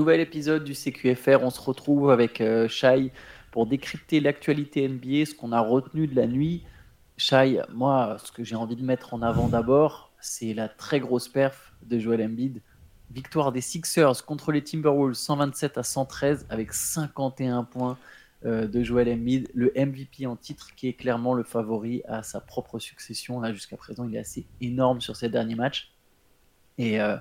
Nouvel épisode du CQFR, on se retrouve avec euh, Shai pour décrypter l'actualité NBA, ce qu'on a retenu de la nuit. Shai, moi, ce que j'ai envie de mettre en avant d'abord, c'est la très grosse perf de Joel Embiid. Victoire des Sixers contre les Timberwolves 127 à 113 avec 51 points euh, de Joel Embiid, le MVP en titre qui est clairement le favori à sa propre succession. Là, jusqu'à présent, il est assez énorme sur ces derniers matchs. Et euh,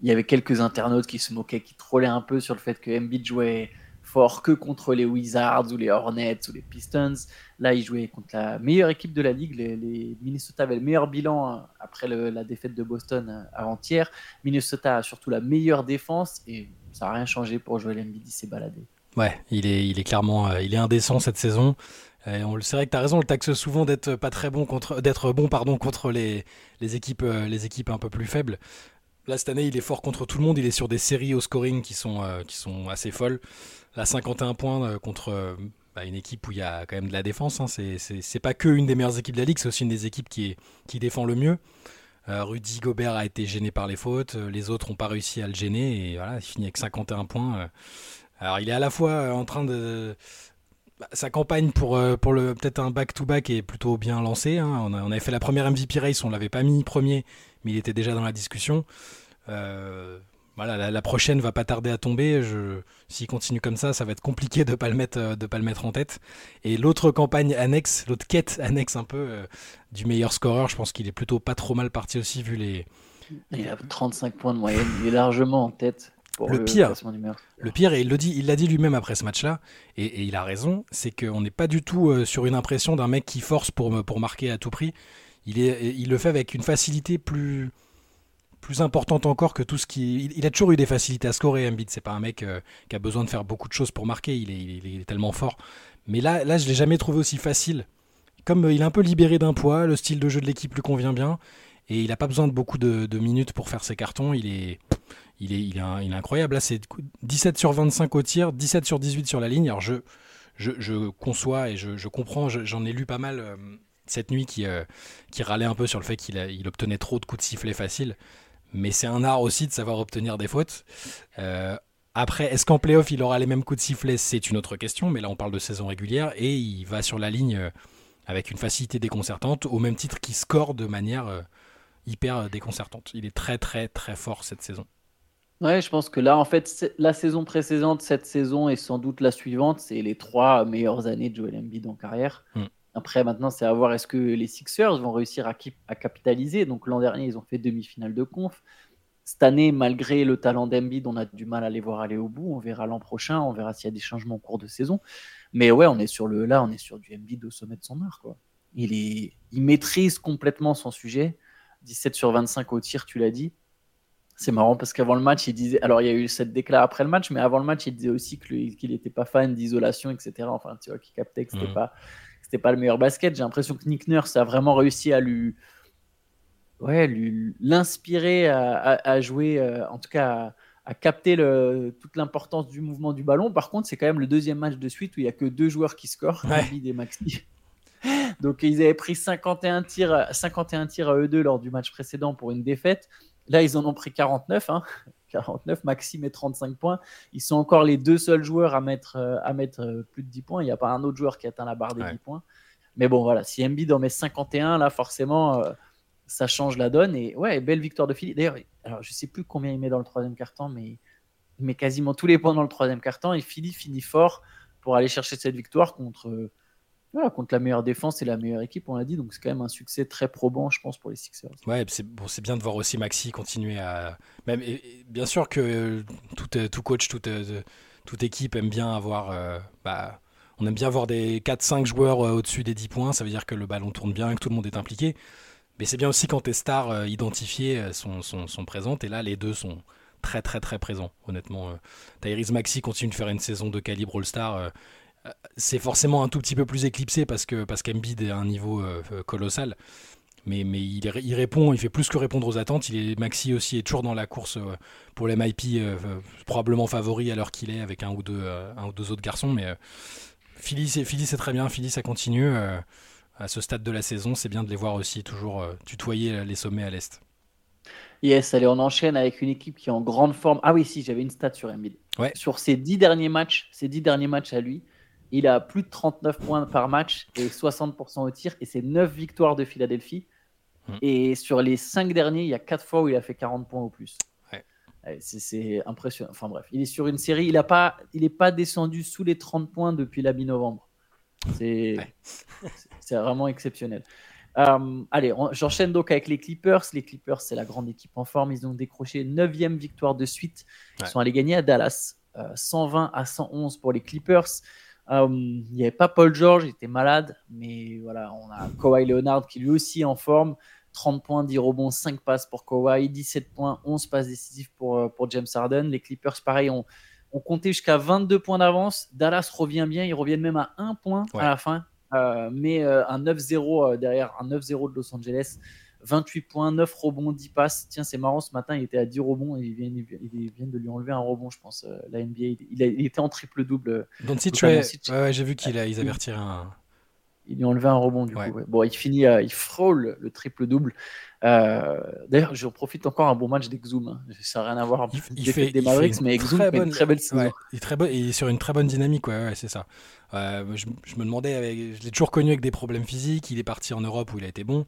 il y avait quelques internautes qui se moquaient, qui trollaient un peu sur le fait que Embiid jouait fort que contre les Wizards ou les Hornets ou les Pistons. Là, il jouait contre la meilleure équipe de la ligue. Les, Minnesota avaient le meilleur bilan euh, après la défaite de Boston euh, avant-hier. Minnesota a surtout la meilleure défense et ça n'a rien changé pour jouer Embiid. Il s'est baladé. Ouais, il est, clairement euh, il est indécent cette saison. C'est vrai que tu as raison, on le taxe souvent d'être pas très bon contre d'être bon pardon contre les, les équipes les équipes un peu plus faibles. Là, cette année, il est fort contre tout le monde. Il est sur des séries au scoring qui sont, euh, assez folles. Là, 51 points euh, contre euh, bah, une équipe où il y a quand même de la défense. Hein. C'est pas que une des meilleures équipes de la ligue, c'est aussi une des équipes qui, défend le mieux. Rudy Gobert a été gêné par les fautes. Les autres n'ont pas réussi à le gêner. Et voilà, il finit avec 51 points. Alors, il est à la fois en train de bah, sa campagne pour, le peut-être un back-to-back est plutôt bien lancée. Hein. On, avait fait la première MVP race, on l'avait pas mis premier, mais il était déjà dans la discussion. Euh, voilà, la, prochaine va pas tarder à tomber. S'il continue comme ça, ça va être compliqué de pas le mettre, euh, de pas le mettre en tête. Et l'autre campagne annexe, l'autre quête annexe un peu euh, du meilleur scoreur, je pense qu'il est plutôt pas trop mal parti aussi vu les. Il a 35 points de moyenne, il est largement en tête. Pour le, pire, le pire, et il le dit, il l'a dit lui-même après ce match-là, et, il a raison, c'est qu'on n'est pas du tout sur une impression d'un mec qui force pour, pour marquer à tout prix. Il, le fait avec une facilité plus, plus importante encore que tout ce qui. Il, a toujours eu des facilités à scorer, Embiid. C'est pas un mec euh, qui a besoin de faire beaucoup de choses pour marquer. Il est, tellement fort. Mais là, là je l'ai jamais trouvé aussi facile. Comme euh, il est un peu libéré d'un poids, le style de jeu de l'équipe lui convient bien. Et il n'a pas besoin de beaucoup de, minutes pour faire ses cartons. Il est, il est, il est, incroyable. Là, c'est 17 sur 25 au tir, 17 sur 18 sur la ligne. Alors, je, je, conçois et je, comprends, j'en ai lu pas mal euh, cette nuit qui, qui râlait un peu sur le fait qu'il il obtenait trop de coups de sifflet faciles mais c'est un art aussi de savoir obtenir des fautes. Euh, après, est-ce qu'en playoff, il aura les mêmes coups de sifflet? C'est une autre question, mais là, on parle de saison régulière et il va sur la ligne euh, avec une facilité déconcertante, au même titre qu'il score de manière euh, hyper déconcertante. Il est très, très, très fort cette saison. Ouais, je pense que là, en fait, la saison précédente, cette saison et sans doute la suivante, c'est les trois meilleures années de Joel Embiid en carrière. Hmm. Après, maintenant, c'est à voir est-ce que les Sixers vont réussir à, à capitaliser? Donc, l'an dernier, ils ont fait demi-finale de conf. Cette année, malgré le talent d'Embiid, on a du mal à les voir aller au bout. On verra l'an prochain, on verra s'il y a des changements au cours de saison. Mais ouais, on est sur le là, on est sur du Embiid au sommet de son art. Quoi. Il, est, il maîtrise complètement son sujet. 17 sur 25 au tir, tu l'as dit. C'est marrant parce qu'avant le match, il disait. Alors, il y a eu cette déclaration après le match, mais avant le match, il disait aussi qu'il n'était pas fan d'isolation, etc. Enfin, tu vois, qu'il captait que c'était mmh. pas c'était pas le meilleur basket. J'ai l'impression que Nick Nurse a vraiment réussi à lui, ouais, lui l'inspirer à, jouer, euh, en tout cas à, capter le, toute l'importance du mouvement du ballon. Par contre, c'est quand même le deuxième match de suite où il y a que deux joueurs qui scorent, David et Maxi. Donc ils avaient pris 51 tirs, 51 tirs à eux deux lors du match précédent pour une défaite. Là, ils en ont pris 49. Hein. 49, Maxime met 35 points. Ils sont encore les deux seuls joueurs à mettre, euh, à mettre euh, plus de 10 points. Il n'y a pas un autre joueur qui atteint la barre des 10 points. Mais bon, voilà, si Embiid en met 51, là, forcément, euh, ça change la donne. Et ouais, belle victoire de Philly. D'ailleurs, alors, je sais plus combien il met dans le troisième quart-temps, mais il met quasiment tous les points dans le troisième quart-temps. Et Philly finit fort pour aller chercher cette victoire contre contre la meilleure défense et la meilleure équipe, on l'a dit. Donc c'est quand même un succès très probant, je pense, pour les Sixers. Ouais, c'est bon, bien de voir aussi Maxi continuer à. Même, bien sûr que tout, euh, tout coach, toute, euh, toute équipe aime bien avoir. Euh, bah, on aime bien avoir des 4-5 joueurs au-dessus des 10 points. Ça veut dire que le ballon tourne bien que tout le monde est impliqué. Mais c'est bien aussi quand tes stars identifiées sont, sont, sont, présentes. Et là, les deux sont très, très, très présents, honnêtement. Tyrese Maxi continue de faire une saison de calibre All-Star c'est forcément un tout petit peu plus éclipsé parce que parce qu'Embiid est à un niveau euh, colossal. Mais, mais il, il, répond, il fait plus que répondre aux attentes. Il est Maxi aussi est toujours dans la course euh, pour les MIP, euh, probablement favori à l'heure qu'il est avec un ou deux, un ou deux autres garçons. Mais Philly, c'est très bien. Philly, ça continue à ce stade de la saison. C'est bien de les voir aussi toujours tutoyer les sommets à l'est. Yes, allez, on enchaîne avec une équipe qui est en grande forme. Ah oui, si, j'avais une stat sur Embiid. Sur ses 10 derniers matchs, ses 10 derniers matchs à lui, il a plus de 39 points par match et 60% au tir. Et c'est 9 victoires de Philadelphie. Hmm. Et sur les 5 derniers, il y a 4 fois où il a fait 40 points ou plus. C'est impressionnant. Enfin bref, il est sur une série. Il n'est pas, pas descendu sous les 30 points depuis la mi-novembre. C'est vraiment exceptionnel. Euh, allez, j'enchaîne donc avec les Clippers. Les Clippers, c'est la grande équipe en forme. Ils ont décroché 9 victoire de suite. Ils sont allés gagner à Dallas. 120 euh, à 111 pour les Clippers. Euh, il n'y avait pas Paul George, il était malade. Mais voilà, on a Kawhi Leonard qui lui aussi est en forme. 30 points, 10 rebonds, 5 passes pour Kawhi, 17 points, 11 passes décisives pour, pour James Harden. Les Clippers, pareil, ont, ont compté jusqu'à 22 points d'avance. Dallas revient bien, ils reviennent même à 1 point à la fin. Euh, mais euh, un 9-0 euh, derrière, un 9-0 de Los Angeles. 28 points, 9 rebonds, 10 passes. Tiens, c'est marrant, ce matin, il était à 10 rebonds et ils viennent, de lui enlever un rebond, je pense. la NBA, il, était en triple-double. Dans ouais, j'ai vu qu'ils avaient retiré un. Il lui a enlevé un rebond, du coup. Bon, il finit, il frôle le triple-double. Euh, d'ailleurs, je profite encore un bon match d'Exum. Hein. Ça n'a rien à voir. Il, fait des Mavericks, mais Exum fait une très belle saison. il, est très bon, il est sur une très bonne dynamique, ouais, c'est ça. Euh, je, me demandais, avec, je l'ai toujours connu avec des problèmes physiques. Il est parti en Europe où il a été bon.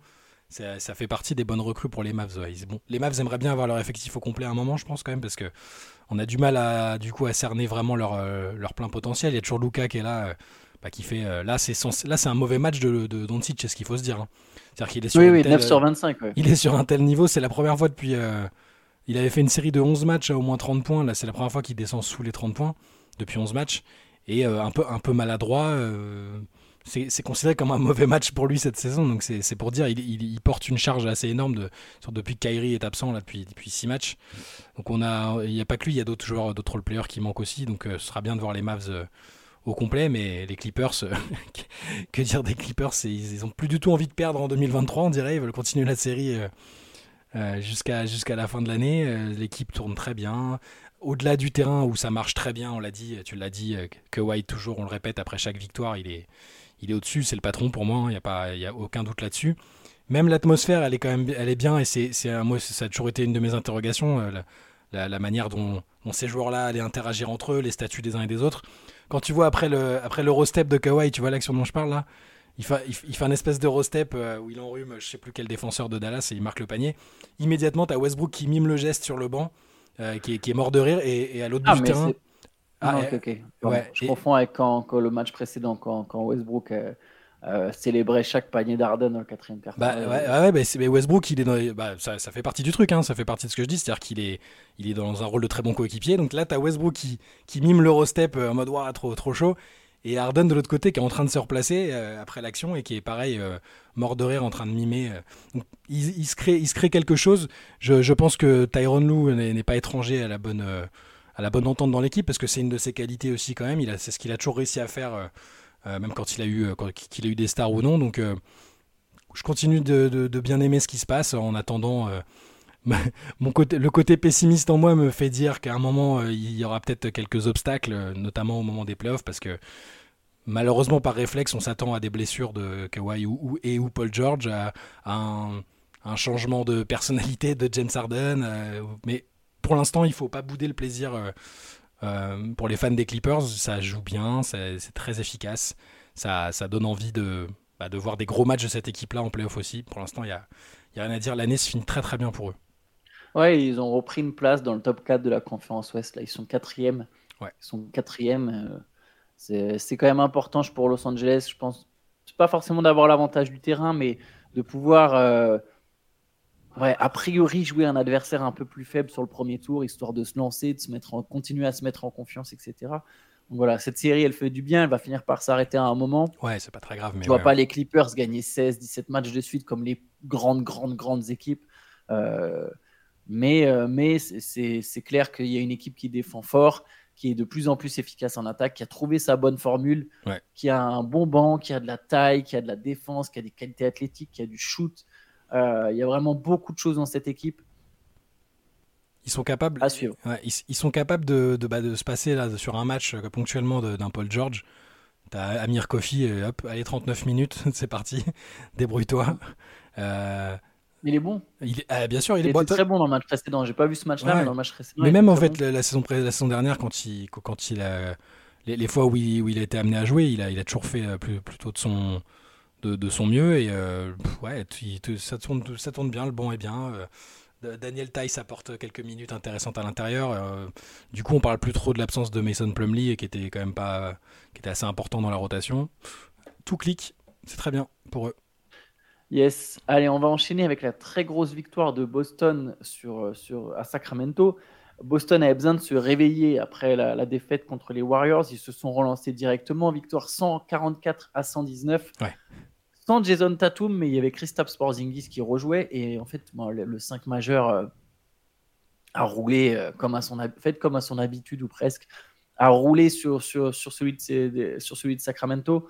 Ça, ça fait partie des bonnes recrues pour les Mavs. Bon, les Mavs aimeraient bien avoir leur effectif au complet à un moment, je pense quand même, parce que on a du mal à du coup à cerner vraiment leur, euh, leur plein potentiel. Il y a toujours Luca qui est là, bah, qui fait. là, c'est là, c'est un mauvais match de, de Doncic, c'est ce qu'il faut se dire. Hein. C'est-à-dire qu'il est sur oui, 9 sur 25. Il est sur un tel niveau, c'est la première fois depuis. Euh, il avait fait une série de 11 matchs à au moins 30 points. Là, c'est la première fois qu'il descend sous les 30 points depuis 11 matchs. Et euh, un, peu, un peu maladroit. Euh, c'est considéré comme un mauvais match pour lui cette saison. Donc c'est pour dire, il, porte une charge assez énorme de, depuis que Kyrie est absent là, depuis, 6 matchs. Donc on a, il n'y a pas que lui, il y a d'autres joueurs, d'autres role-players qui manquent aussi. Donc ce sera bien de voir les Mavs au complet, mais les Clippers, euh, que dire des Clippers Ils n'ont plus du tout envie de perdre en 2023, on dirait. Ils veulent continuer la série euh, euh, jusqu'à la fin de l'année. L'équipe tourne très bien. Au-delà du terrain où ça marche très bien, on l'a dit, tu l'as dit, que White toujours, on le répète, après chaque victoire, il est, il est au-dessus, c'est le patron pour moi, il hein, n'y a, a aucun doute là-dessus. Même l'atmosphère, elle est quand même elle est bien, et c'est, moi, ça a toujours été une de mes interrogations, la, manière dont, dont ces joueurs-là allaient interagir entre eux, les statuts des uns et des autres quand tu vois après le après l'Eurostep de Kawhi, tu vois l'action dont je parle là il fait, il, fait un espèce d'Eurostep euh, où il enrhume je sais plus quel défenseur de Dallas et il marque le panier. Immédiatement, tu as Westbrook qui mime le geste sur le banc, euh, qui, est, qui, est, mort de rire, et, à l'autre bout ah, du terrain. Ah, ok, ok. Ouais, je confonds avec quand, quand, le match précédent, quand, quand Westbrook euh, euh, célébrer chaque panier d'Arden dans le quatrième quart. Bah, ouais, ouais, bah, mais Westbrook, il est dans, bah, ça, ça, fait partie du truc, hein, ça fait partie de ce que je dis, c'est-à-dire qu'il est, il est dans un rôle de très bon coéquipier. Donc là, tu as Westbrook qui, qui mime l'Eurostep euh, en mode ouais, trop, trop chaud. Et Arden de l'autre côté qui est en train de se replacer euh, après l'action et qui est pareil, mort de rire en train de mimer. Donc, il, se crée, quelque chose. Je, pense que Tyron Lou n'est pas étranger à la bonne, à la bonne entente dans l'équipe parce que c'est une de ses qualités aussi quand même. C'est ce qu'il a toujours réussi à faire euh, même quand il a eu, euh, qu'il a eu des stars ou non. Donc, euh, je continue de, bien aimer ce qui se passe en attendant. Mon côté, le côté pessimiste en moi me fait dire qu'à un moment, il y aura peut-être quelques obstacles, notamment au moment des playoffs, parce que malheureusement, par réflexe, on s'attend à des blessures de Kawhi ou, et ou Paul George, à, un, changement de personnalité de James Harden. mais pour l'instant, il ne faut pas bouder le plaisir euh, pour les fans des Clippers, ça joue bien, c'est très efficace. Ça, ça donne envie de, bah, de voir des gros matchs de cette équipe-là en playoff aussi. Pour l'instant, il n'y a, y a rien à dire. L'année se finit très très bien pour eux. Ouais, ils ont repris une place dans le top 4 de la conférence Ouest. Là, ils sont quatrième. Ouais. Ils sont quatrième. Euh, c'est quand même important pour Los Angeles. Je pense, c'est pas forcément d'avoir l'avantage du terrain, mais de pouvoir euh, Ouais, a priori, jouer un adversaire un peu plus faible sur le premier tour, histoire de se lancer, de se mettre en, continuer à se mettre en confiance, etc. Donc voilà, cette série, elle fait du bien, elle va finir par s'arrêter à un moment. Ouais, c'est pas très grave. Mais tu vois pas les Clippers gagner 16, 17 matchs de suite comme les grandes, grandes, grandes équipes. Euh, mais euh, mais c'est clair qu'il y a une équipe qui défend fort, qui est de plus en plus efficace en attaque, qui a trouvé sa bonne formule, qui a un bon banc, qui a de la taille, qui a de la défense, qui a des qualités athlétiques, qui a du shoot. Euh, il y a vraiment beaucoup de choses dans cette équipe. Ils sont capables, à suivre. ils, sont capables de, de, bah, de, se passer là, sur un match euh, ponctuellement d'un Paul George. T'as Amir Kofi, hop, allez 39 minutes, c'est parti, débrouille-toi. Euh, Il est bon. Il est, ah, bien sûr, il, est bon. très bon dans le match précédent. J'ai pas vu ce match-là, mais dans le match précédent. Mais même en fait, la, saison, la saison dernière, quand il, quand il a. Les, fois où il, où il, a été amené à jouer, il a, il a toujours fait euh, plus, plutôt de son, de, de son mieux. Et euh, ouais, ça, tourne, ça tourne bien, le bon est bien. Euh, Daniel Tice apporte quelques minutes intéressantes à l'intérieur. du coup, on parle plus trop de l'absence de Mason Plumley, qui était quand même pas, qui était assez important dans la rotation. Tout clique, c'est très bien pour eux. Yes. Allez, on va enchaîner avec la très grosse victoire de Boston sur, euh, sur, à Sacramento. Boston avait besoin de se réveiller après la, défaite contre les Warriors. Ils se sont relancés directement. Victoire 144 à 119. Sans Jason Tatum, mais il y avait Christophe Sporzingis qui rejouait. Et en fait, le, 5 majeur euh, a roulé euh, comme, à son, fait, comme à son habitude ou presque. A roulé sur, sur, sur, celui, de, sur celui de Sacramento.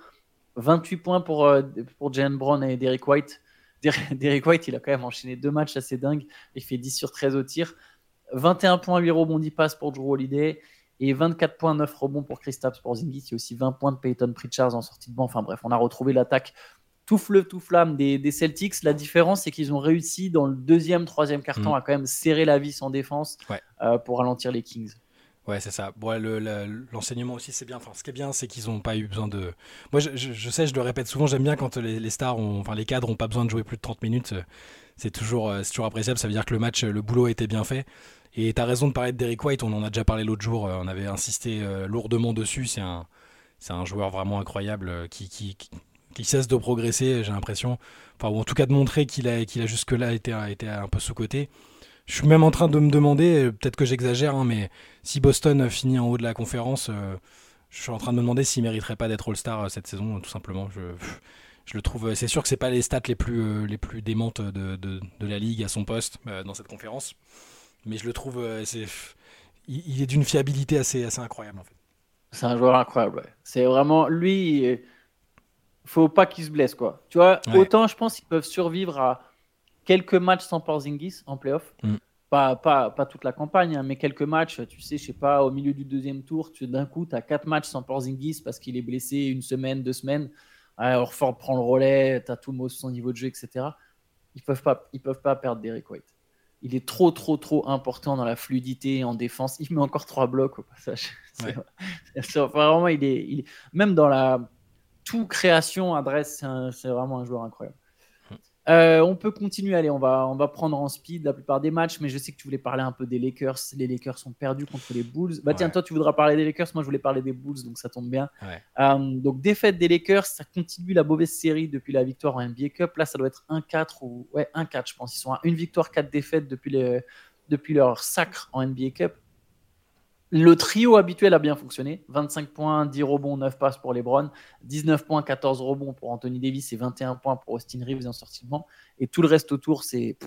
28 points pour, euh, pour Jalen Brown et Derek White. Derek White, il a quand même enchaîné deux matchs assez dingues. Il fait 10 sur 13 au tir. 21 points, 8 rebonds, 10 passes pour Drew Holiday. Et 24 points, 9 rebonds pour Kristaps Porzingis. Il y a aussi 20 points de Peyton Pritchard en sortie de banc. Enfin bref, on a retrouvé l'attaque tout fleuve, tout flamme des, Celtics. La différence, c'est qu'ils ont réussi dans le deuxième, troisième carton mm. à quand même serrer la vis en défense euh, pour ralentir les Kings. Ouais, c'est ça. L'enseignement aussi, c'est bien. Enfin, ce qui est bien, c'est qu'ils n'ont pas eu besoin de. Moi, je, sais, je le répète souvent, j'aime bien quand les, stars, ont, enfin les cadres n'ont pas besoin de jouer plus de 30 minutes. C'est toujours, euh, toujours appréciable. Ça veut dire que le match, le boulot a été bien fait. Et tu as raison de parler de Derek White. On en a déjà parlé l'autre jour. Euh, on avait insisté euh, lourdement dessus. C'est un, un joueur vraiment incroyable qui, qui, qui, cesse de progresser, j'ai l'impression. Enfin, ou en tout cas de montrer qu'il a, qu'il a jusque-là été, été un peu sous-côté. Je suis même en train de me demander, euh, peut-être que j'exagère, hein, mais si Boston finit en haut de la conférence, euh, je suis en train de me demander s'il mériterait pas d'être All-Star euh, cette saison, tout simplement. Je, je le trouve. C'est sûr que c'est pas les stats les plus, les plus démentes de, de, de, la ligue à son poste dans cette conférence, mais je le trouve. il, est d'une fiabilité assez, assez incroyable en fait. C'est un joueur incroyable. C'est vraiment lui. Faut pas qu'il se blesse quoi. Tu vois, autant je pense qu'ils peuvent survivre à quelques matchs sans Porzingis en playoff. Mm. Pas, pas, pas, toute la campagne, hein, mais quelques matchs, tu sais, je sais pas, au milieu du deuxième tour, tu d'un coup, tu as quatre matchs sans Porzingis parce qu'il est blessé une semaine, deux semaines. Alors Orford prend le relais, tu as tout son niveau de jeu, etc. Ils peuvent pas, ils peuvent pas perdre Derek White. Il est trop, trop, trop important dans la fluidité en défense. Il met encore trois blocs au passage. vraiment, il est, il même dans la tout création, adresse, c'est vraiment un joueur incroyable. Euh, on peut continuer, allez, on va, on va prendre en speed la plupart des matchs, mais je sais que tu voulais parler un peu des Lakers. Les Lakers sont perdus contre les Bulls. Bah tiens, toi tu voudras parler des Lakers, moi je voulais parler des Bulls, donc ça tombe bien. Euh, donc défaite des Lakers, ça continue la mauvaise série depuis la victoire en NBA Cup. Là, ça doit être 1-4 ou ouais 1-4, je pense. Ils sont à une victoire, 4 défaites depuis, depuis leur sacre en NBA Cup. Le trio habituel a bien fonctionné. 25 points, 10 rebonds, 9 passes pour LeBron, 19 points, 14 rebonds pour Anthony Davis et 21 points pour Austin Reeves en sortie de banc. Et tout le reste autour, c'est.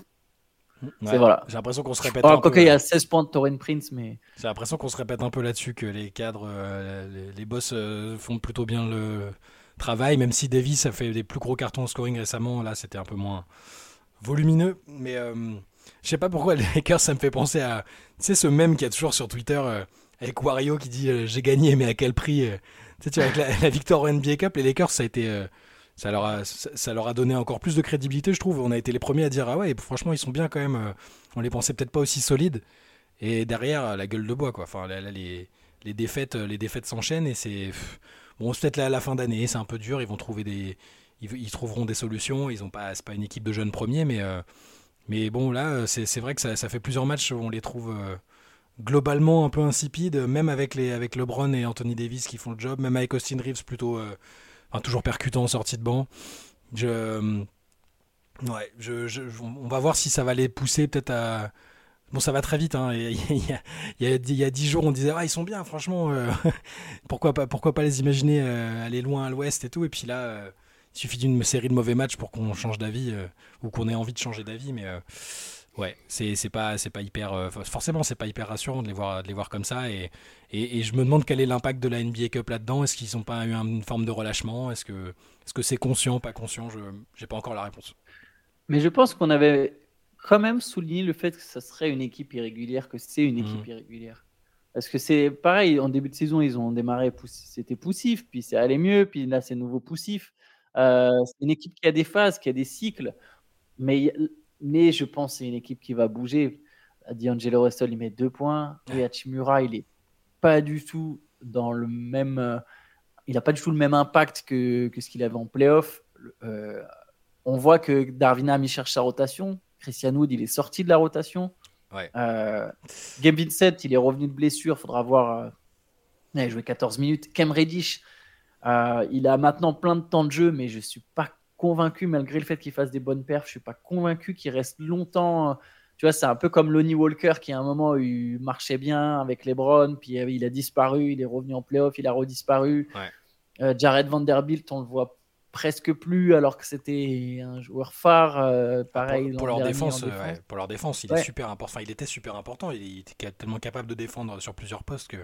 voilà. J'ai l'impression qu'on se répète. Oh, un peu, il y a 16 points de Torren Prince, mais. J'ai l'impression qu'on se répète un peu là-dessus, que les cadres, euh, les, boss euh, font plutôt bien le travail, même si Davis a fait des plus gros cartons en scoring récemment. Là, c'était un peu moins volumineux. Mais. Euh, je sais pas pourquoi les Lakers, ça me fait penser à. Tu sais, ce même qu'il y a toujours sur Twitter euh, avec Wario qui dit euh, J'ai gagné, mais à quel prix euh. Tu sais, avec la, victoire au NBA Cup, les Lakers, ça a été. ça, leur a, ça, leur a donné encore plus de crédibilité, je trouve. On a été les premiers à dire Ah ouais, franchement, ils sont bien quand même. on les pensait peut-être pas aussi solides. Et derrière, la gueule de bois, quoi. Enfin, les, les défaites les défaites s'enchaînent et c'est. Bon, c'est peut-être la, la fin d'année, c'est un peu dur. Ils vont trouver des. Ils, trouveront des solutions. Ils ont pas. C'est pas une équipe de jeunes premiers, mais. Mais bon, là, euh, c'est vrai que ça, fait plusieurs matchs où on les trouve euh, globalement un peu insipides, même avec, les, avec LeBron et Anthony Davis qui font le job, même avec Austin Reeves plutôt euh, toujours percutant en sortie de banc. Je, ouais, on va voir si ça va les pousser peut-être à. Bon, ça va très vite. Hein. Il, y a, il, y a, 10 jours, on disait ah, ils sont bien, franchement. pourquoi, pas, pourquoi pas les imaginer aller loin à l'ouest et tout. Et puis là, il suffit d'une série de mauvais matchs pour qu'on change d'avis euh, ou qu'on ait envie de changer d'avis. Mais euh, ouais, c'est pas, pas hyper. Euh, forcément, c'est pas hyper rassurant de les voir, de les voir comme ça. Et, et, je me demande quel est l'impact de la NBA Cup là-dedans. Est-ce qu'ils n'ont pas eu une forme de relâchement? Est-ce que c'est -ce c'est conscient, pas conscient? Je n'ai pas encore la réponse. Mais je pense qu'on avait quand même souligné le fait que ça serait une équipe irrégulière, que c'est une équipe mmh. irrégulière. Parce que c'est pareil, en début de saison, ils ont démarré, c'était poussif, puis c'est allé mieux, puis là, c'est nouveau poussif. Euh, c'est une équipe qui a des phases, qui a des cycles, mais mais je pense que c'est une équipe qui va bouger. D'Angelo Russell, il met deux points. Et Hachimura, il est pas du tout dans le même. Euh, il n'a pas du tout le même impact que, que ce qu'il avait en playoff. Euh, on voit que Darvinam, il cherche sa rotation. Christian Wood, il est sorti de la rotation. Ouais. Euh, Gabe Vincent, il est revenu de blessure. Il faudra voir. il a joué 14 minutes. Kem Reddish, il a maintenant plein de temps de jeu, mais je ne suis pas convaincu, malgré le fait qu'il fasse des bonnes perfs, je ne suis pas convaincu qu'il reste longtemps tu vois, c'est un peu comme Lonnie Walker qui à un moment il marchait bien avec LeBron, puis euh, il a disparu, il est revenu en playoff, il a redisparu. Euh, Jared Vanderbilt, on le voit presque plus alors que c'était un joueur phare. Euh, pareil. Pour, leur défense, pour leur défense, il est super important. il était super important. Il était tellement capable de défendre sur plusieurs postes que.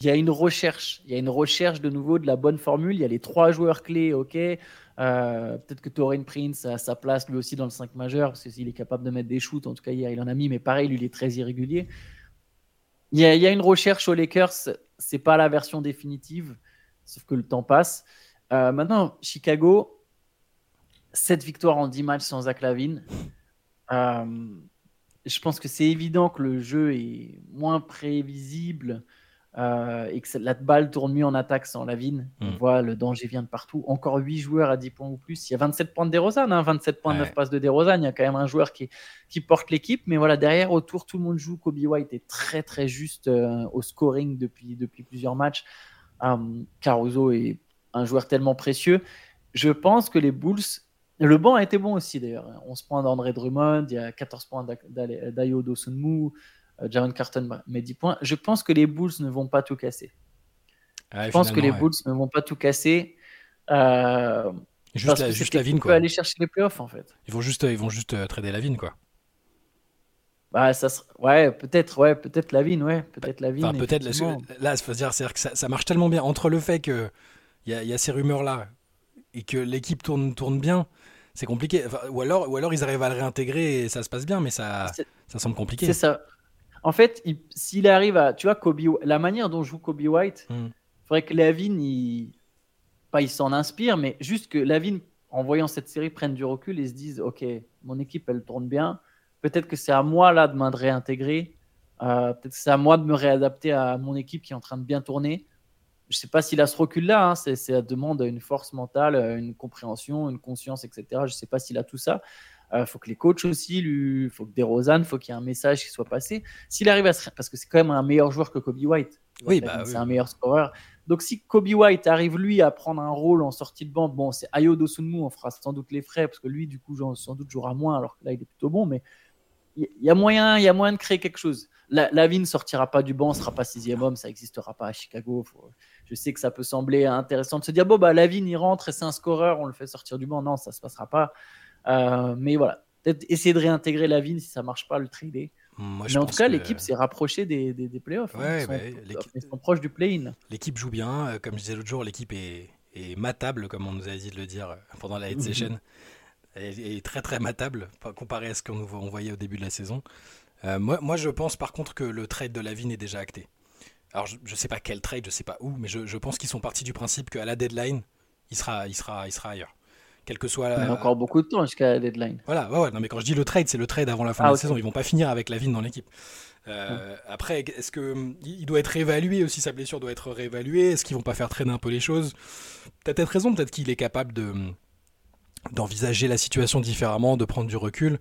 Il y a une recherche. Il y a une recherche de nouveau de la bonne formule. Il y a les trois joueurs clés, ok. Euh, peut-être que Torin Prince a sa place lui aussi dans le 5 majeur, parce qu'il est capable de mettre des shoots. En tout cas, hier, il en a mis, mais pareil, lui, il est très irrégulier. Il y a, une recherche aux Lakers. C'est pas la version définitive, sauf que le temps passe. Euh, maintenant, Chicago, 7 victoires en 10 matchs sans Zach Lavine. Euh, je pense que c'est évident que le jeu est moins prévisible euh, et que la balle tourne mieux en attaque sans Lavine. On mm. voit le danger vient de partout. Encore 8 joueurs à 10 points ou plus. Il y a 27 points de DeRozan, hein, 27 points, 9 passes de DeRozan. Il y a quand même un joueur qui, qui porte l'équipe. Mais voilà, derrière, autour, tout le monde joue. Kobe White est très très juste euh, au scoring depuis, depuis plusieurs matchs. Um, Caruso est un joueur tellement précieux. Je pense que les Bulls. Le banc a été bon aussi d'ailleurs. 11 points d'André Drummond, il y a 14 points d'Ayo Dosunmu, euh, Jaron Carton met 10 points. Je pense que les Bulls ne vont pas tout casser. je pense que les Bulls ne vont pas tout casser. Euh, juste la, juste la vigne, quoi. aller chercher les playoffs, en fait. Ils vont juste, ils vont juste euh, trader la vigne, quoi. Bah, ça Ouais, peut-être, ouais, peut-être la vigne, ouais, peut-être la vigne. Enfin, peut-être. Là, faut dire, c'est que ça, ça, marche tellement bien entre le fait que il y, y, a ces rumeurs-là et que l'équipe tourne, tourne bien, c'est compliqué. ou alors, ou alors ils arrivent à le réintégrer et ça se passe bien, mais ça, ça semble compliqué. C'est ça. En fait, s'il arrive à. Tu vois, Kobe, la manière dont joue Kobe White, il hmm. faudrait que Lavine, il, pas il s'en inspire, mais juste que Lavine, en voyant cette série, prenne du recul et se dise Ok, mon équipe, elle tourne bien. Peut-être que c'est à moi là de me réintégrer. Euh, peut-être que c'est à moi de me réadapter à mon équipe qui est en train de bien tourner. Je ne sais pas s'il a ce recul-là. Hein. C'est, ça demande une force mentale, une compréhension, une conscience, etc. Je ne sais pas s'il a tout ça. Il euh, faut que les coachs aussi, il faut que DeRozan, faut qu'il y ait un message qui soit passé. S'il arrive à se... Parce que c'est quand même un meilleur joueur que Kobe White. Oui, bah, c'est un meilleur scoreur. Donc si Kobe White arrive lui à prendre un rôle en sortie de banc, bon, c'est Ayo Dosunmu, on fera sans doute les frais parce que lui, du coup, sans doute jouera moins alors que là, il est plutôt bon. Mais il y, a moyen, il y a moyen de créer quelque chose. La, ne sortira pas du banc, sera pas sixième homme, ça n'existera pas à Chicago. Je sais que ça peut sembler intéressant de se dire bon bah Lavine il rentre et c'est un scoreur, on le fait sortir du banc. Non, ça se passera pas. Euh, mais voilà, peut-être essayer de réintégrer la ville si ça marche pas, le trader. mais en tout cas, l'équipe s'est rapprochée des, des, playoffs. Hein. ils, sont, proches du play-in. L'équipe joue bien. Euh, comme je disais l'autre jour, l'équipe est, est, matable, comme on nous a dit de le dire euh, pendant la head session. Elle est très très matable comparé à ce qu'on voyait au début de la saison. moi, moi, je pense par contre que le trade de la vigne est déjà acté. Alors, je ne sais pas quel trade, je sais pas où, mais je, je pense qu'ils sont partis du principe qu'à la deadline, il sera, il sera, il sera ailleurs quel que soit. Il y a encore beaucoup de temps jusqu'à la deadline. Voilà, ouais, ouais, non, mais quand je dis le trade, c'est le trade avant la fin de la ah, saison. Ils vont pas finir avec la vigne dans l'équipe. Euh, après, est-ce que hum, il doit être réévalué aussi sa blessure doit être réévaluée Est-ce qu'ils vont pas faire traîner un peu les choses? Peut-être raison, peut-être qu'il est capable de hum, d'envisager la situation différemment, de prendre du recul.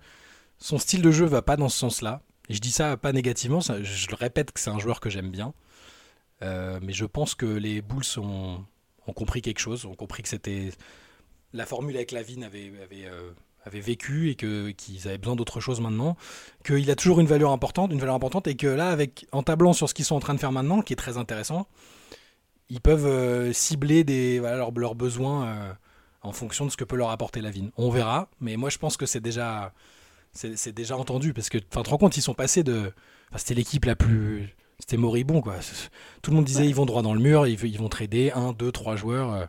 Son style de jeu va pas dans ce sens-là. Et je dis ça pas négativement, je le répète que c'est un joueur que j'aime bien. Euh, mais je pense que les Bulls ont, ont compris quelque chose, ont compris que c'était la formule avec Lavigne avait, avait, euh, avait vécu et que, qu'ils avaient besoin d'autre chose maintenant, qu'il a toujours une valeur importante, une valeur importante, et que là, avec, en tablant sur ce qu'ils sont en train de faire maintenant, qui est très intéressant, ils peuvent euh, cibler des, leurs, besoins euh, en fonction de ce que peut leur apporter Lavigne. On verra, mais moi je pense que c'est déjà, c'est, déjà entendu, parce que, enfin, tu te rends compte, ils sont passés de. c'était l'équipe la plus. C'était moribond, quoi. Tout le monde disait ils vont droit dans le mur, ils, ils vont trader un, deux, trois joueurs.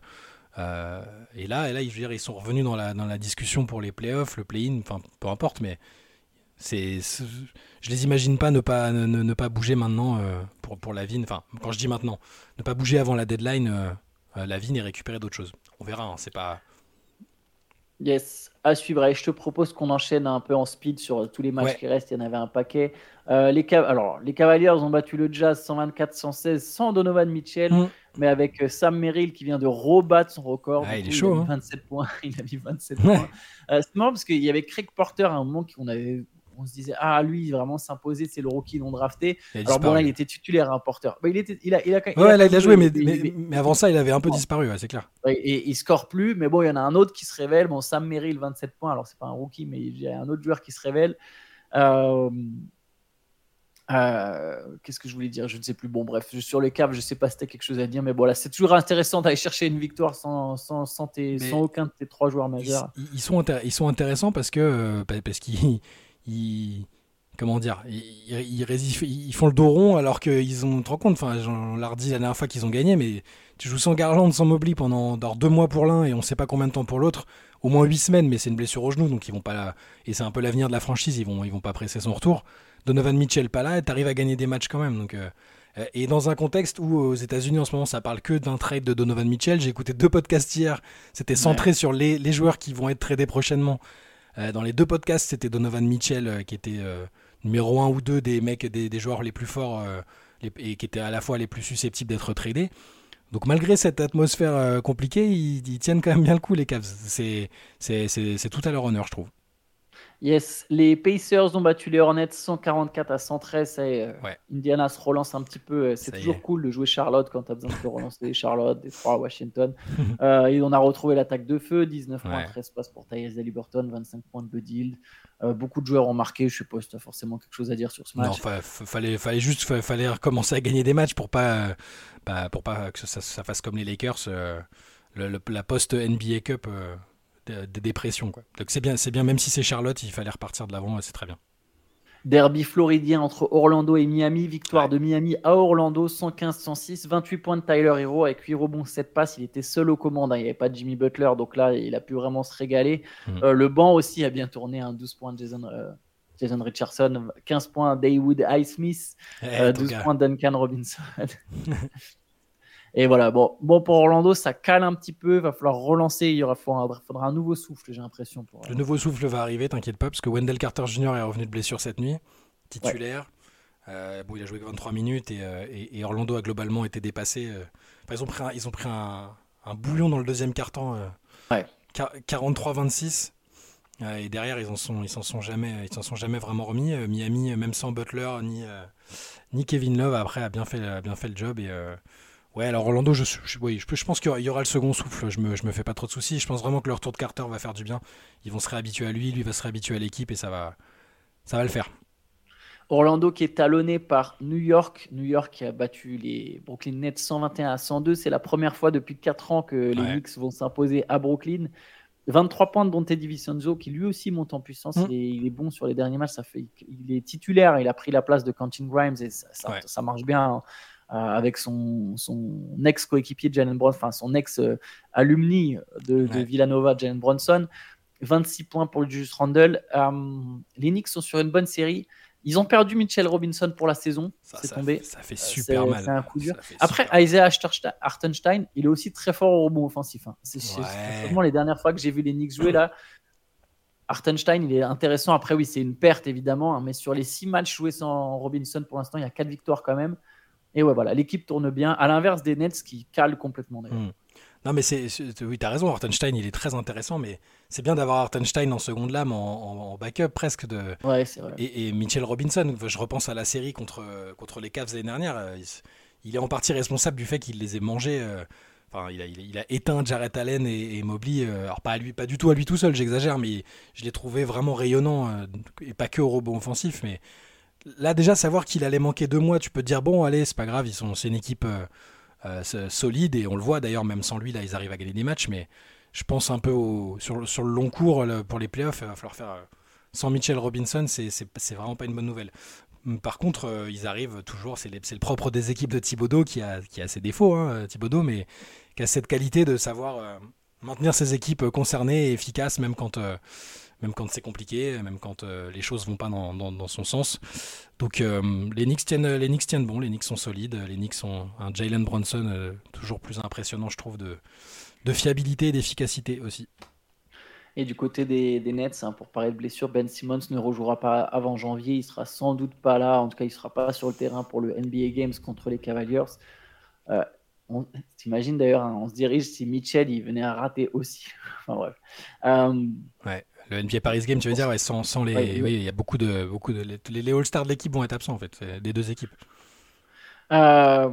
Euh, et là, et là, ils sont revenus dans la, dans la discussion pour les playoffs, le play-in, enfin peu importe, mais c'est, je les imagine pas ne pas, ne, ne pas bouger maintenant euh, pour, pour la Vigne. Enfin, quand je dis maintenant, ne pas bouger avant la deadline, euh, la Vigne et récupérer d'autres choses. On verra, hein, c'est pas. Yes, à suivre. Et je te propose qu'on enchaîne un peu en speed sur tous les matchs qui restent. Il y en avait un paquet. Euh, les, Alors, les Cavaliers ont battu le Jazz 124-116 sans Donovan Mitchell, mm. mais avec euh, Sam Merrill qui vient de rebattre son record. Ah, il est chaud. Il a 27 hein. points. Il a mis 27 points. Euh, c'est marrant parce qu'il y avait Craig Porter à un moment qu'on avait on se disait ah lui vraiment s'imposer c'est le rookie non drafté. Alors bon là il était titulaire un porteur. Bah, il était il a il a, ouais, là, il a joué mais, mais, avant ça il avait un peu disparu c'est clair. Et, il score plus mais bon il y en a un autre qui se révèle. Bon Sam Merrill 27 points. Alors c'est pas un rookie mais il y a un autre joueur qui se révèle. Euh, euh, qu'est-ce que je voulais dire? Je ne sais plus. Bon, bref, sur les caves, je ne sais pas si tu quelque chose à dire, mais voilà, c'est toujours intéressant d'aller chercher une victoire sans, sans, sans, sans, aucun de tes trois joueurs majeurs. Ils, sont, ils sont intéressants parce que euh, parce qu'ils ils, comment dire, ils, ils, font le dos rond alors qu'ils ont, tu te rends compte, enfin, on l'a redit la dernière fois qu'ils ont gagné, mais tu joues sans Garland, sans Mobley pendant deux mois pour l'un et on sait pas combien de temps pour l'autre, au moins huit semaines, mais c'est une blessure au genou, donc ils vont pas, et c'est un peu l'avenir de la franchise, ils vont, ils vont pas presser son retour. Donovan Mitchell pas là, t'arrives à gagner des matchs quand même, donc. Euh, et dans un contexte où aux États-Unis en ce moment ça parle que d'un trade de Donovan Mitchell, j'ai écouté deux podcasts hier, c'était centré sur les, les, joueurs qui vont être tradés prochainement dans les deux podcasts, c'était Donovan Mitchell euh, qui était euh, numéro 1 ou 2 des mecs, des, joueurs les plus forts et qui étaient à la fois les plus susceptibles d'être tradés. Donc malgré cette atmosphère compliquée, ils, ils, tiennent quand même bien le coup les Cavs. C'est tout à leur honneur, je trouve. Yes, les Pacers ont battu les Hornets 144 à 113. Et, euh, Indiana se relance un petit peu. Euh, c'est toujours cool de jouer Charlotte quand tu as besoin de te relancer Charlotte, des à Washington. euh, et on a retrouvé l'attaque de feu 19 points, 13 passes pour Tyrese Liberton, 25 points de Buddy beaucoup de joueurs ont marqué. Je sais pas si tu as forcément quelque chose à dire sur ce match? Non, fallait, fallait juste fallait recommencer à gagner des matchs pour pas, bah, pour pas que ça, fasse comme les Lakers. la post-NBA Cup des dépressions. Quoi. Donc c'est bien, c'est bien, même si c'est Charlotte, il fallait repartir de l'avant, c'est très bien. Derby floridien entre Orlando et Miami, victoire de Miami à Orlando, 115-106, 28 points de Tyler Hero avec 8 rebonds, 7 passes. Il était seul aux commandes, hein. il n'y avait pas de Jimmy Butler, donc là il a pu vraiment se régaler. Mhm. Euh, le banc aussi a bien tourné, 12 points de Jason, euh, Jason Richardson, 15 points Daywood Highsmith, 12 eh, euh, points Duncan Robinson. Et voilà, bon, bon pour Orlando, ça cale un petit peu. Il va falloir relancer. Il y aura, faudra, faudra un nouveau souffle, j'ai l'impression. Pour... Le nouveau souffle va arriver, t'inquiète pas, parce que Wendell Carter Jr. est revenu de blessure cette nuit, titulaire. Euh, bon, il a joué 23 minutes euh, et, et, Orlando a globalement été dépassé. Euh. ils ont pris un, ils ont pris un, un bouillon dans le deuxième carton. Ouais. 43-26. et derrière, ils en sont, ils s'en sont jamais, ils s'en sont jamais vraiment remis. Miami, même sans Butler ni, ni Kevin Love, après a bien fait, a bien fait le job et Ouais, alors Orlando, je, je, oui, je, pense qu'il y aura le second souffle. Je me, je me fais pas trop de soucis. Je pense vraiment que le retour de Carter va faire du bien. Ils vont se réhabituer à lui, lui va se réhabituer à l'équipe et ça va, ça va le faire. Orlando qui est talonné par New York. New York qui a battu les Brooklyn Nets 121 à 102. C'est la première fois depuis 4 ans que les Knicks vont s'imposer à Brooklyn. 23 points de Dante DiVincenzo qui lui aussi monte en puissance. Mm. Il, est, bon sur les derniers matchs. Ça fait, il est titulaire. Il a pris la place de Quentin Grimes et ça, ça marche bien. Euh, avec son, son ex-coéquipier Jalen Bronson, enfin son ex-alumni de, Villanova, Jalen Bronson. 26 points pour le Julius Randle. Euh, les Knicks sont sur une bonne série. Ils ont perdu Mitchell Robinson pour la saison. C'est tombé. Ça fait euh, super mal. Un coup dur. Après, Isaiah Hartenstein, il est aussi très fort au rebond offensif. Hein. C'est vraiment les dernières fois que j'ai vu les Knicks jouer là. Hartenstein, il est intéressant. Après, oui, c'est une perte évidemment, hein, mais sur les six matchs joués sans Robinson pour l'instant, il y a quatre victoires quand même. Et ouais, voilà, l'équipe tourne bien, à l'inverse des Nets qui calent complètement. Hmm. Non, mais c'est, oui, tu as raison, Hartenstein, il est très intéressant, mais c'est bien d'avoir Hartenstein en seconde lame, en, backup presque. De... Ouais, c'est vrai. Et, Mitchell Robinson, je repense à la série contre, contre les Cavs l'année dernière, euh, il, est en partie responsable du fait qu'il les ait mangés. Euh, enfin, il a, il, a, éteint Jarrett Allen et, Mobley. Euh, alors, pas, à lui, pas du tout à lui tout seul, j'exagère, mais je l'ai trouvé vraiment rayonnant, et pas que au robot offensif, mais là déjà savoir qu'il allait manquer deux mois, tu peux te dire bon allez c'est pas grave, ils sont c'est une équipe euh, euh, solide et on le voit d'ailleurs même sans lui là ils arrivent à gagner des matchs, mais je pense un peu sur, sur, le long cours pour les playoffs il va falloir faire euh, sans Mitchell Robinson c'est vraiment pas une bonne nouvelle. Hum, par contre, ils arrivent toujours, c'est le propre des équipes de Thibodeau qui a, qui a ses défauts, hein, Thibodeau, mais qui a cette qualité de savoir maintenir ses équipes concernées et efficaces, même quand, même quand c'est compliqué, même quand euh, les choses vont pas dans, son sens. Donc euh, les, Knicks tiennent, les Knicks tiennent bon, les Knicks sont solides, les Knicks sont un Jalen Bronson euh, toujours plus impressionnant, je trouve, de, de fiabilité et d'efficacité aussi. Et du côté des, Nets, hein, pour parler de blessure, Ben Simmons ne rejouera pas avant janvier. Il sera sans doute pas là. En tout cas, il sera pas sur le terrain pour le NBA Games contre les Cavaliers. Euh, on t'imagines d'ailleurs, hein, on se dirige si Mitchell il venait à rater aussi. enfin bref. Euh, ouais. Le NBA Paris Game, tu veux dire, ouais, sans, sans, les. oui, il y a beaucoup de. Beaucoup de les, les All-Stars de l'équipe vont être absents, en fait, des deux équipes. Euh,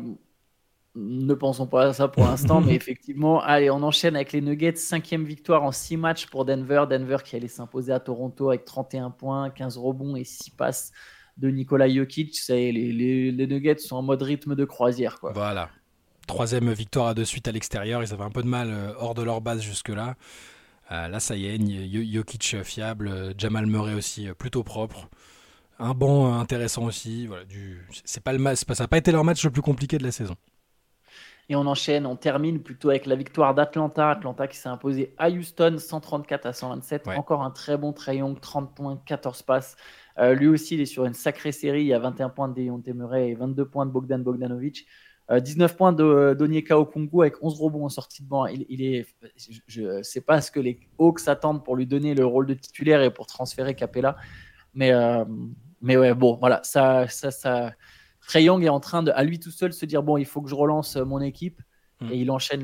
ne pensons pas à ça pour l'instant, mais effectivement, allez, on enchaîne avec les Nuggets. Cinquième victoire en six matchs pour Denver. Denver qui allait s'imposer à Toronto avec 31 points, 15 rebonds et 6 passes de Nikola Jokic. les, les, les, Nuggets sont en mode rythme de croisière. Quoi. Voilà. Troisième victoire à de suite à l'extérieur. Ils avaient un peu de mal euh, hors de leur base jusque-là. Euh, là, ça y est, Jokic fiable, Jamal Murray aussi plutôt propre. Un banc intéressant aussi. Voilà, du... c'est pas le ça n'a pas été leur match le plus compliqué de la saison. Et on enchaîne, on termine plutôt avec la victoire d'Atlanta. Atlanta qui s'est imposé à Houston 134 à 127. Encore un très bon Trae 30 points, 14 passes. Euh, lui aussi, il est sur une sacrée série. Il y a 21 points de Deontay Murray et 22 points de Bogdan Bogdanovic. 19 euh, points de d'Onyeka Okongu avec 11 rebonds en sortie de banc. Il, est, je ne sais pas ce que les Hawks attendent pour lui donner le rôle de titulaire et pour transférer Capella. Mais, euh, mais ouais, bon, voilà, ça, ça, ça, Trey Young est en train de, à lui tout seul, se dire bon, il faut que je relance mon équipe. Hmm. Et il enchaîne